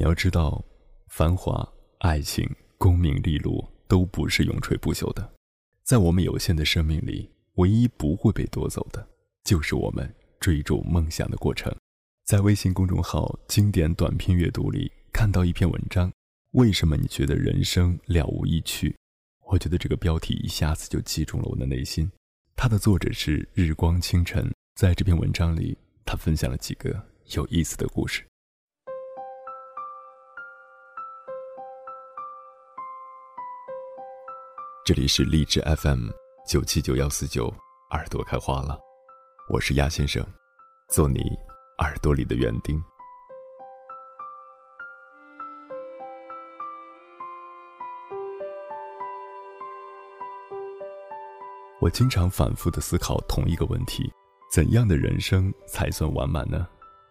你要知道，繁华、爱情、功名利禄都不是永垂不朽的，在我们有限的生命里，唯一不会被夺走的，就是我们追逐梦想的过程。在微信公众号“经典短篇阅读”里看到一篇文章，为什么你觉得人生了无意趣？我觉得这个标题一下子就击中了我的内心。它的作者是日光清晨，在这篇文章里，他分享了几个有意思的故事。这里是荔枝 FM 九七九幺四九，耳朵开花了，我是鸭先生，做你耳朵里的园丁。我经常反复的思考同一个问题：怎样的人生才算完满呢？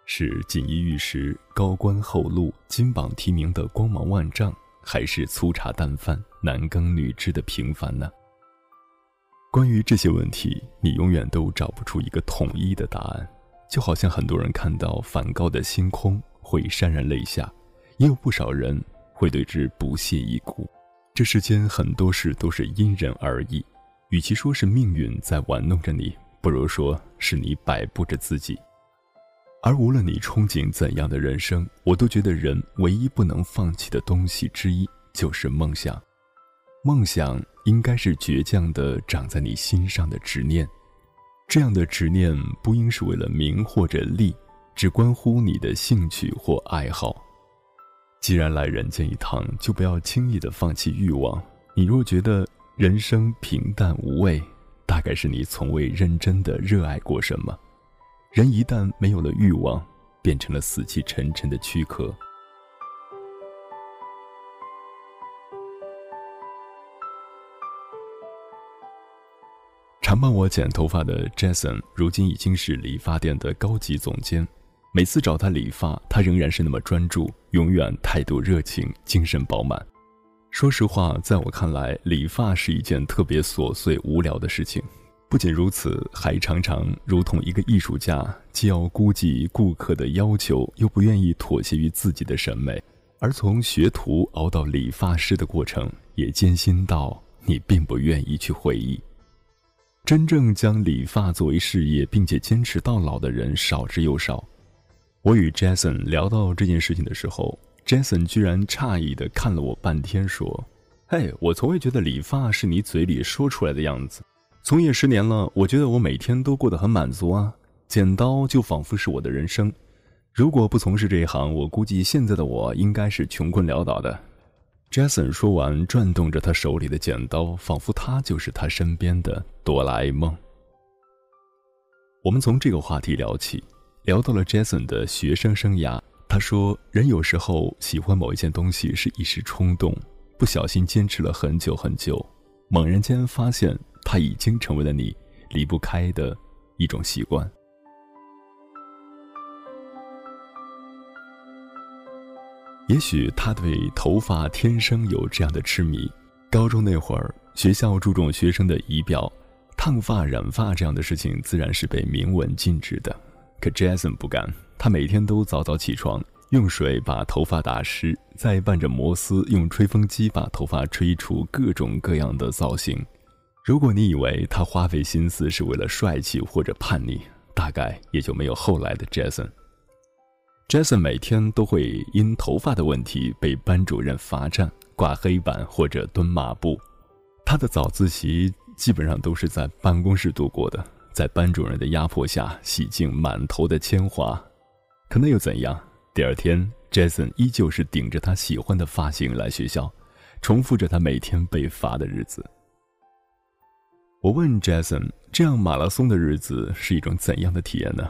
是锦衣玉食、高官厚禄、金榜题名的光芒万丈？还是粗茶淡饭、男耕女织的平凡呢？关于这些问题，你永远都找不出一个统一的答案。就好像很多人看到梵高的星空会潸然泪下，也有不少人会对之不屑一顾。这世间很多事都是因人而异，与其说是命运在玩弄着你，不如说是你摆布着自己。而无论你憧憬怎样的人生，我都觉得人唯一不能放弃的东西之一就是梦想。梦想应该是倔强的长在你心上的执念，这样的执念不应是为了名或者利，只关乎你的兴趣或爱好。既然来人间一趟，就不要轻易的放弃欲望。你若觉得人生平淡无味，大概是你从未认真的热爱过什么。人一旦没有了欲望，变成了死气沉沉的躯壳。常帮我剪头发的 Jason，如今已经是理发店的高级总监。每次找他理发，他仍然是那么专注，永远态度热情，精神饱满。说实话，在我看来，理发是一件特别琐碎无聊的事情。不仅如此，还常常如同一个艺术家，既要估计顾客的要求，又不愿意妥协于自己的审美。而从学徒熬到理发师的过程，也艰辛到你并不愿意去回忆。真正将理发作为事业并且坚持到老的人少之又少。我与 Jason 聊到这件事情的时候，Jason 居然诧异的看了我半天，说：“嘿，我从未觉得理发是你嘴里说出来的样子。”从业十年了，我觉得我每天都过得很满足啊！剪刀就仿佛是我的人生。如果不从事这一行，我估计现在的我应该是穷困潦倒的。Jason 说完，转动着他手里的剪刀，仿佛他就是他身边的哆啦 A 梦。我们从这个话题聊起，聊到了 Jason 的学生生涯。他说，人有时候喜欢某一件东西是一时冲动，不小心坚持了很久很久，猛然间发现。它已经成为了你离不开的一种习惯。也许他对头发天生有这样的痴迷。高中那会儿，学校注重学生的仪表，烫发、染发这样的事情自然是被明文禁止的。可 Jason 不干，他每天都早早起床，用水把头发打湿，再伴着摩丝，用吹风机把头发吹出各种各样的造型。如果你以为他花费心思是为了帅气或者叛逆，大概也就没有后来的 Jason。Jason 每天都会因头发的问题被班主任罚站、挂黑板或者蹲马步。他的早自习基本上都是在办公室度过的，在班主任的压迫下洗净满头的铅华。可那又怎样？第二天，Jason 依旧是顶着他喜欢的发型来学校，重复着他每天被罚的日子。我问 Jason：“ 这样马拉松的日子是一种怎样的体验呢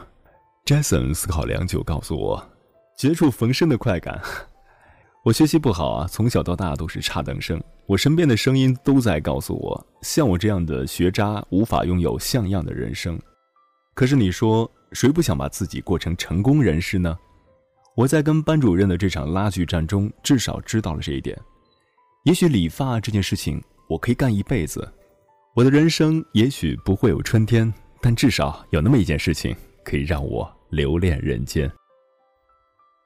？”Jason 思考良久，告诉我：“绝处逢生的快感。我学习不好啊，从小到大都是差等生。我身边的声音都在告诉我，像我这样的学渣无法拥有像样的人生。可是你说，谁不想把自己过成成功人士呢？我在跟班主任的这场拉锯战中，至少知道了这一点。也许理发这件事情，我可以干一辈子。”我的人生也许不会有春天，但至少有那么一件事情可以让我留恋人间。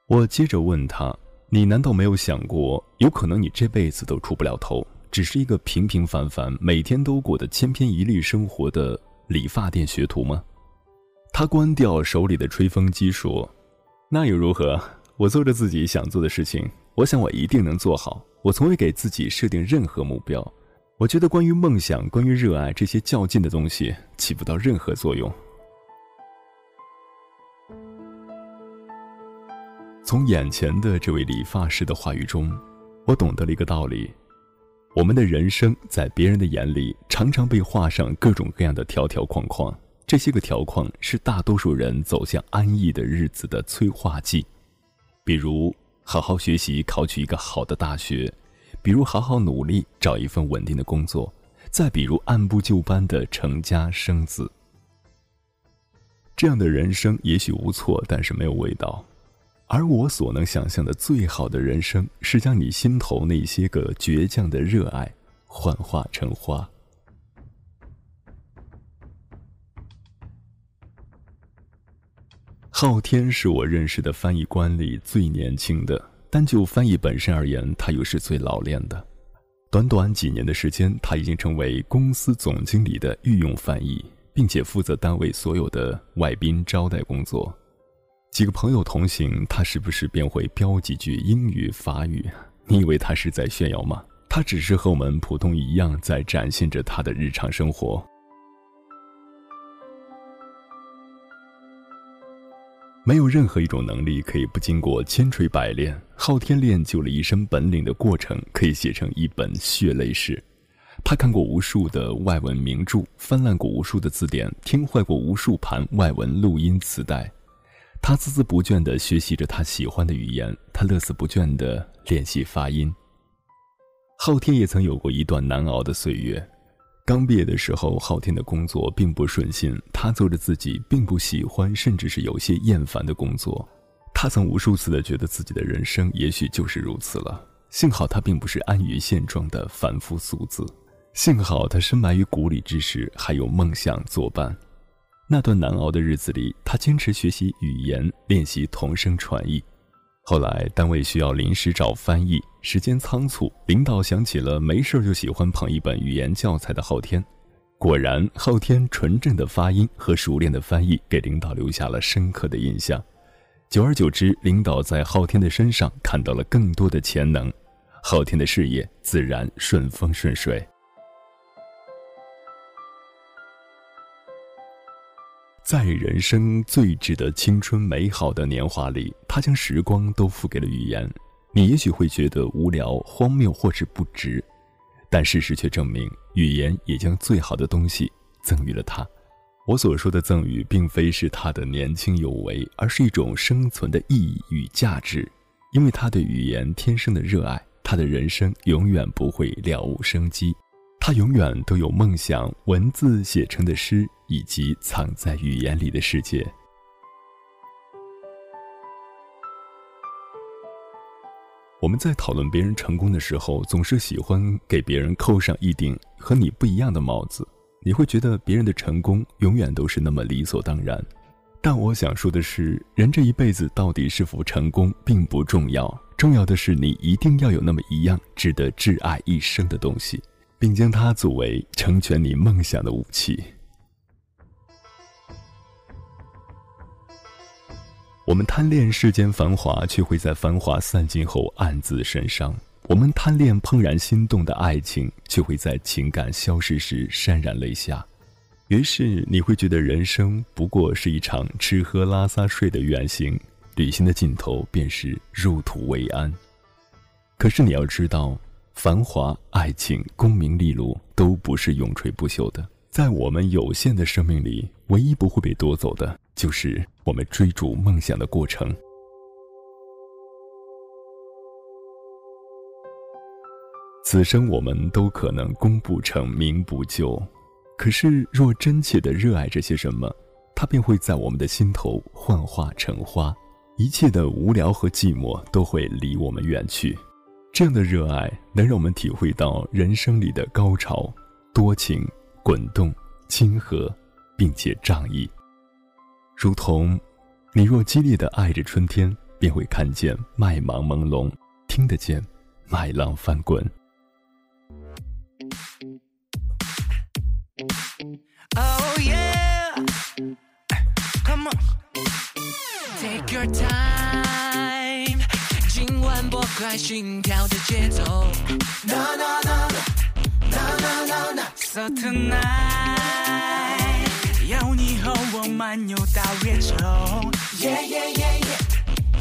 我接着问他：“你难道没有想过，有可能你这辈子都出不了头，只是一个平平凡凡、每天都过得千篇一律生活的理发店学徒吗？他关掉手里的吹风机，说：“那又如何？我做着自己想做的事情，我想我一定能做好。我从未给自己设定任何目标。我觉得关于梦想、关于热爱这些较劲的东西，起不到任何作用。”从眼前的这位理发师的话语中，我懂得了一个道理：我们的人生在别人的眼里，常常被画上各种各样的条条框框。这些个条框是大多数人走向安逸的日子的催化剂，比如好好学习，考取一个好的大学；比如好好努力，找一份稳定的工作；再比如按部就班的成家生子。这样的人生也许无错，但是没有味道。而我所能想象的最好的人生，是将你心头那些个倔强的热爱，幻化成花。昊天是我认识的翻译官里最年轻的，单就翻译本身而言，他又是最老练的。短短几年的时间，他已经成为公司总经理的御用翻译，并且负责单位所有的外宾招待工作。几个朋友同行，他时不时便会飙几句英语、法语。你以为他是在炫耀吗？他只是和我们普通一样，在展现着他的日常生活。没有任何一种能力可以不经过千锤百炼。昊天练就了一身本领的过程，可以写成一本血泪史。他看过无数的外文名著，翻烂过无数的字典，听坏过无数盘外文录音磁带。他孜孜不倦地学习着他喜欢的语言，他乐此不倦地练习发音。昊天也曾有过一段难熬的岁月。刚毕业的时候，昊天的工作并不顺心，他做着自己并不喜欢，甚至是有些厌烦的工作。他曾无数次的觉得自己的人生也许就是如此了。幸好他并不是安于现状的凡夫俗子，幸好他深埋于谷里之时还有梦想作伴。那段难熬的日子里，他坚持学习语言，练习同声传译。后来单位需要临时找翻译，时间仓促，领导想起了没事就喜欢捧一本语言教材的昊天。果然，昊天纯正的发音和熟练的翻译给领导留下了深刻的印象。久而久之，领导在昊天的身上看到了更多的潜能，昊天的事业自然顺风顺水。在人生最值得青春美好的年华里，他将时光都付给了语言。你也许会觉得无聊、荒谬或是不值，但事实却证明，语言也将最好的东西赠予了他。我所说的赠予，并非是他的年轻有为，而是一种生存的意义与价值。因为他对语言天生的热爱，他的人生永远不会了无生机。他永远都有梦想，文字写成的诗，以及藏在语言里的世界。我们在讨论别人成功的时候，总是喜欢给别人扣上一顶和你不一样的帽子。你会觉得别人的成功永远都是那么理所当然。但我想说的是，人这一辈子到底是否成功并不重要，重要的是你一定要有那么一样值得挚爱一生的东西。并将它作为成全你梦想的武器。我们贪恋世间繁华，却会在繁华散尽后暗自神伤；我们贪恋怦然心动的爱情，却会在情感消失时潸然泪下。于是你会觉得人生不过是一场吃喝拉撒睡的远行，旅行的尽头便是入土为安。可是你要知道。繁华、爱情、功名利禄都不是永垂不朽的，在我们有限的生命里，唯一不会被夺走的，就是我们追逐梦想的过程。此生我们都可能功不成名不就，可是若真切的热爱着些什么，它便会在我们的心头幻化成花，一切的无聊和寂寞都会离我们远去。这样的热爱能让我们体会到人生里的高潮、多情、滚动、亲和，并且仗义。如同，你若激烈的爱着春天，便会看见麦芒朦胧，听得见麦浪翻滚。快心跳的节奏。No no no no no no no, so tonight，有你和我漫游到月球。Yeah yeah yeah yeah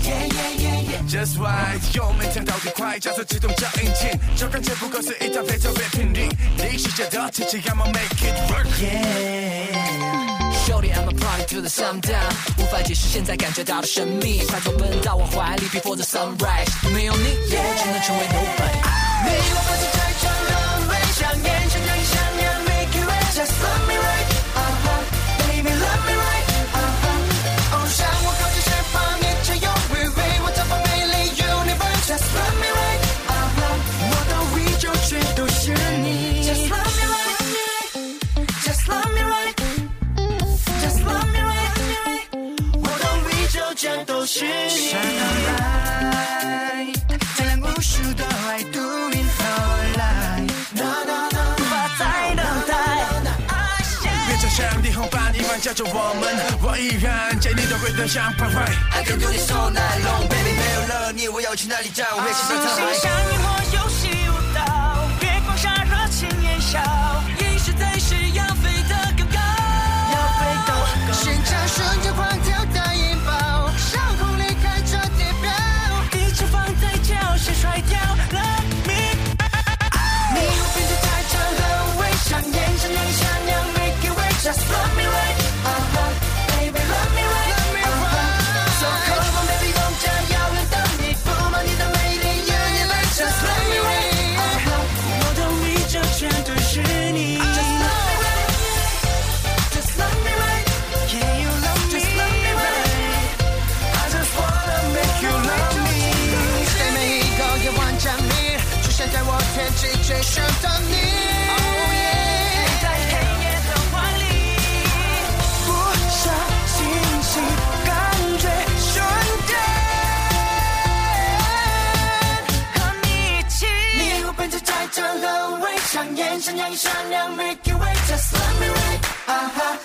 yeah yeah yeah yeah. Just right，油门降到最快，加速启动这引擎，这感觉不过是一台非特别频率，你世界的天气，I'ma make it work。Jody, I'm a party to the sundown，无法解释现在感觉到的神秘，快走奔到我怀里，before the sunrise，没有你，也只能成为 nobody。你我不是太像霓虹般一般叫着我们，我依然在你的回灯像徘徊。I can do this all night long, baby，没有了你，我要去哪里找？我会骑上心沧海。像萤火，游戏舞蹈，月光下热情燃烧，想，眼神让你闪亮，make you wait，just love me right，啊哈